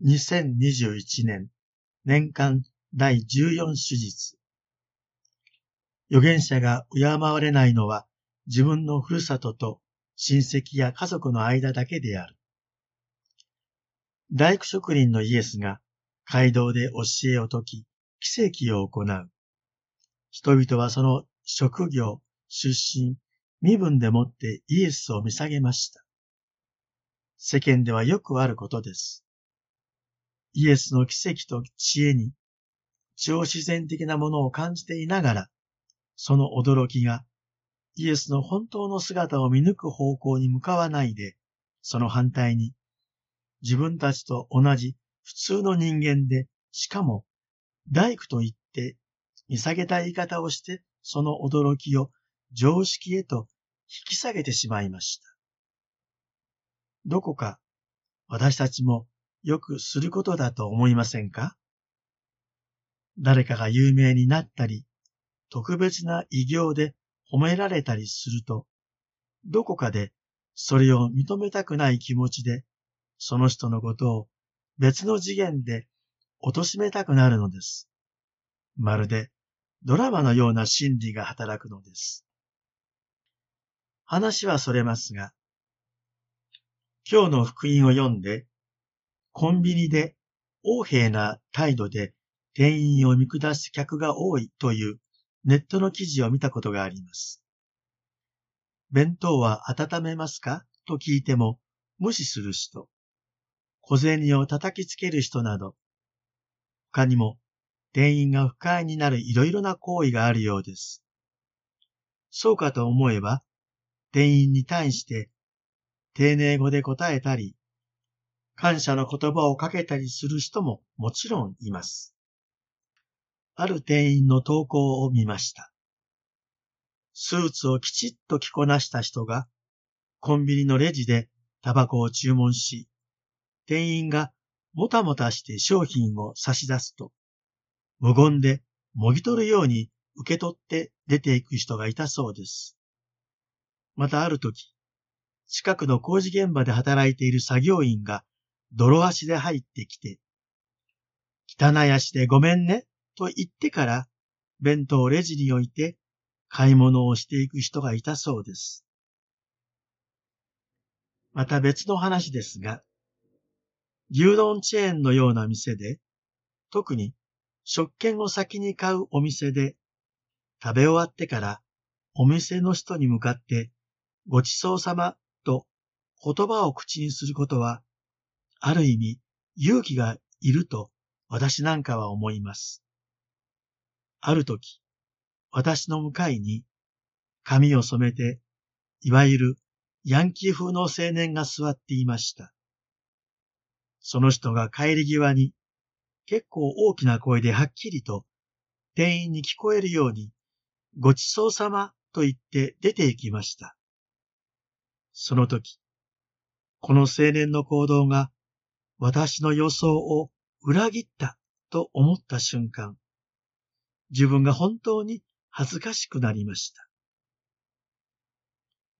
2021年年間第14手術。預言者が敬われないのは自分のふるさとと親戚や家族の間だけである。大工職人のイエスが街道で教えを説き、奇跡を行う。人々はその職業、出身、身分でもってイエスを見下げました。世間ではよくあることです。イエスの奇跡と知恵に超自然的なものを感じていながら、その驚きがイエスの本当の姿を見抜く方向に向かわないで、その反対に自分たちと同じ普通の人間で、しかも大工と言って見下げた言い方をして、その驚きを常識へと引き下げてしまいました。どこか私たちもよくすることだと思いませんか？誰かが有名になったり、特別な偉業で褒められたりすると、どこかでそれを認めたくない気持ちで、その人のことを別の次元で貶めたくなるのです。まるでドラマのような心理が働くのです。話はそれますが、今日の福音を読んで、コンビニで横柄な態度で店員を見下す客が多いというネットの記事を見たことがあります。弁当は温めますか？と聞いても無視する人、小銭を叩きつける人など、他にも店員が不快になるいろいろな行為があるようです。そうかと思えば、店員に対して丁寧語で答えたり、感謝の言葉をかけたりする人ももちろんいます。ある店員の投稿を見ました。スーツをきちっと着こなした人が、コンビニのレジでタバコを注文し、店員がもたもたして商品を差し出すと、無言でもぎ取るように受け取って出ていく人がいたそうです。またある時、近くの工事現場で働いている作業員が泥足で入ってきて、汚い足でごめんねと言ってから弁当をレジに置いて買い物をしていく人がいたそうです。また別の話ですが、牛丼チェーンのような店で、特に食券を先に買うお店で、食べ終わってからお店の人に向かってごちそうさまと言葉を口にすることは、ある意味勇気がいると私なんかは思います。ある時、私の向かいに髪を染めて、いわゆるヤンキー風の青年が座っていました。その人が帰り際に結構大きな声ではっきりと店員に聞こえるようにごちそうさまと言って出て行きました。その時、この青年の行動が私の予想を裏切ったと思った瞬間、自分が本当に恥ずかしくなりました。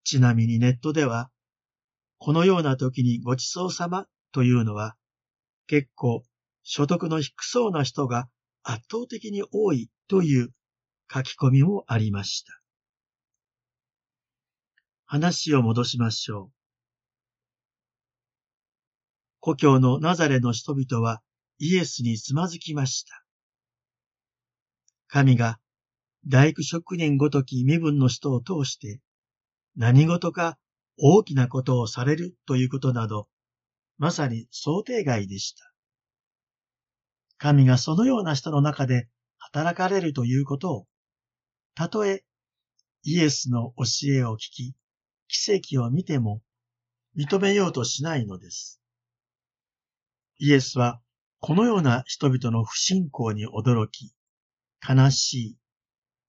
ちなみにネットでは、このような時にごちそうさまというのは、結構所得の低そうな人が圧倒的に多いという書き込みもありました。話を戻しましょう。故郷のナザレの人々はイエスにつまずきました。神が大工職人ごとき身分の人を通して何事か大きなことをされるということなどまさに想定外でした。神がそのような人の中で働かれるということを、たとえイエスの教えを聞き、奇跡を見ても認めようとしないのです。イエスはこのような人々の不信仰に驚き、悲し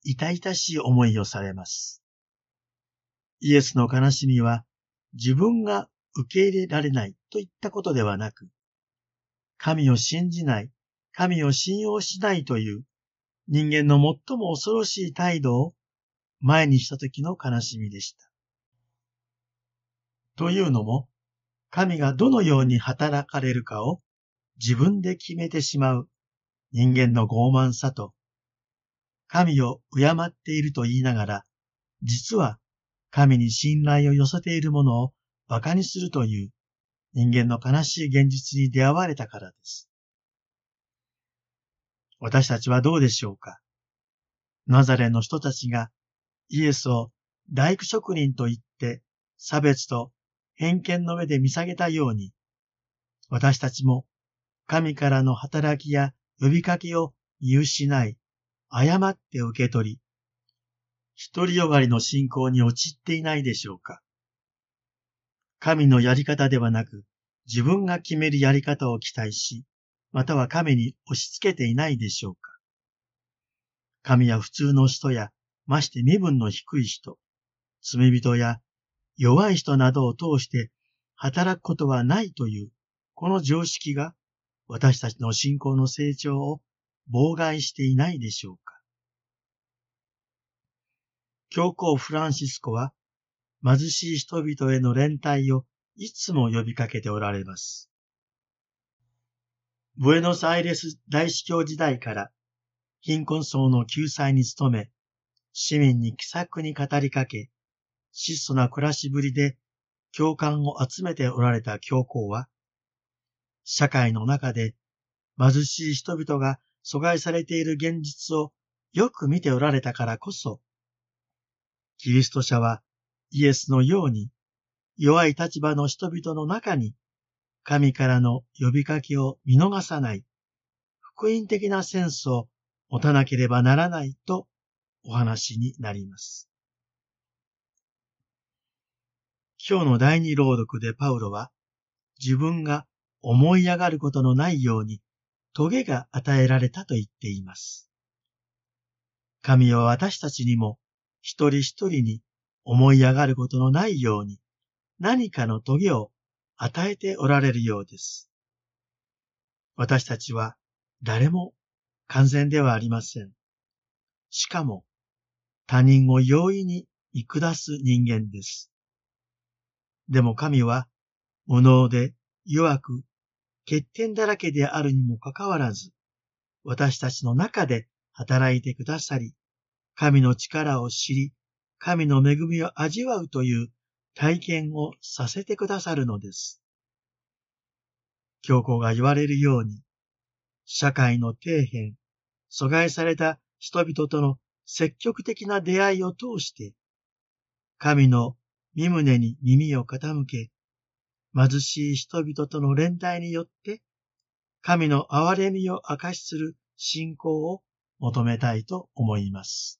い、痛々しい思いをされます。イエスの悲しみは自分が受け入れられないといったことではなく、神を信じない、神を信用しないという人間の最も恐ろしい態度を前にした時の悲しみでした。というのも、神がどのように働かれるかを自分で決めてしまう人間の傲慢さと、神を敬っていると言いながら、実は神に信頼を寄せているものを馬鹿にするという人間の悲しい現実に出会われたからです。私たちはどうでしょうか？ナザレの人たちがイエスを大工職人と言って差別と偏見の上で見下げたように、私たちも神からの働きや呼びかけを見失い、誤って受け取り、独りよがりの信仰に陥っていないでしょうか。神のやり方ではなく、自分が決めるやり方を期待し、または神に押し付けていないでしょうか。神は普通の人や、まして身分の低い人、罪人や弱い人などを通して働くことはないという、この常識が私たちの信仰の成長を妨害していないでしょうか。教皇フランシスコは貧しい人々への連帯をいつも呼びかけておられます。ブエノスアイレス大司教時代から貧困層の救済に努め、市民に気さくに語りかけ、質素な暮らしぶりで共感を集めておられた教皇は、社会の中で貧しい人々が阻害されている現実をよく見ておられたからこそ、キリスト者はイエスのように弱い立場の人々の中に神からの呼びかけを見逃さない福音的なセンスを持たなければならないとお話になります。今日の第二朗読でパウロは自分が思い上がることのないように棘が与えられたと言っています。神は私たちにも一人一人に思い上がることのないように何かの棘を与えておられるようです。私たちは誰も完全ではありません。しかも他人を容易に見下す人間です。でも神は無能で弱く欠点だらけであるにもかかわらず、私たちの中で働いてくださり、神の力を知り、神の恵みを味わうという体験をさせてくださるのです。教皇が言われるように、社会の底辺、阻害された人々との積極的な出会いを通して、神の身胸に耳を傾け、貧しい人々との連帯によって、神の憐れみを明かしする信仰を求めたいと思います。